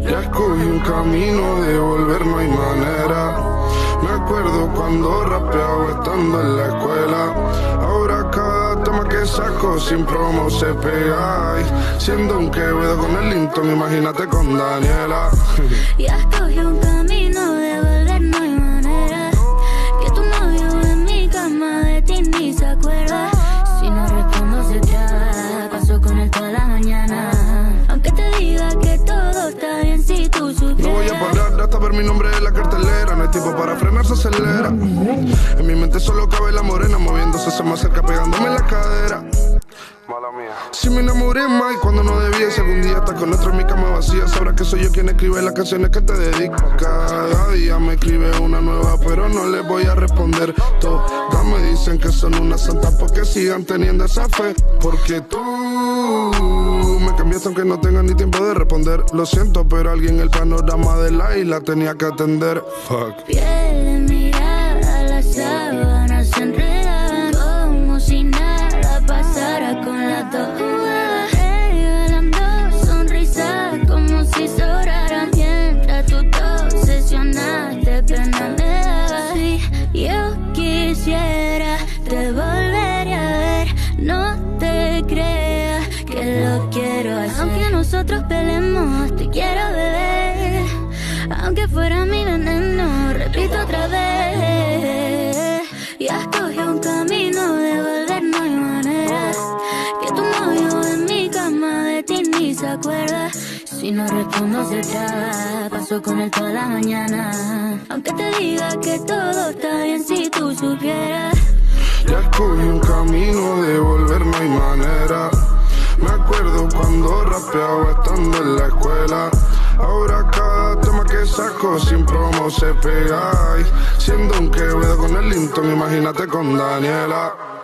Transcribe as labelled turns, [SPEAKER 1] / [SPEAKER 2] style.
[SPEAKER 1] Ya escogí un camino de volver, no hay manera. Me acuerdo cuando rapeaba estando en la escuela. Ahora cada tema que saco sin promo se pega. Siendo un quevedo con el Linton, imagínate con Daniela.
[SPEAKER 2] Ya escogí un camino de volver, No
[SPEAKER 1] voy a parar hasta ver mi nombre en la cartelera. No hay tiempo para frenar, se acelera. En mi mente solo cabe la morena moviéndose, se me acerca pegándome en la cadera. Mala mía. Si me enamoré más y cuando no debía, si algún día estás con otro en mi cama vacía, sabrás que soy yo quien escribe las canciones que te dedico. Cada día me escribe una nueva, pero no le voy a responder. Todas me dicen que son unas santas porque sigan teniendo esa fe. Porque tú cambiaste aunque no tenga ni tiempo de responder. Lo siento, pero alguien el panorama de la isla tenía que atender. Fuck.
[SPEAKER 2] Piel de mirada, las sábanas se enredaban como si nada pasara con las dos. Regalando sonrisas como si sobraran mientras tú te obsesionaste, pena me daba. Yo quisiera, te volvería a ver, no te creas que lo quiero. Aunque nosotros peleemos, te quiero beber. Aunque fuera mi veneno, repito otra vez. Ya escogí un camino de volver, no hay manera. Que tu novio en mi cama de ti ni se acuerda. Si no respondo se traba, paso con él toda la mañana. Aunque te diga que todo está bien si tú supieras.
[SPEAKER 1] Ya escogí un rapeaba estando en la escuela. Ahora cada tema que saco sin promo se pega. Y siendo un quevedo con el Linton, imagínate con Daniela.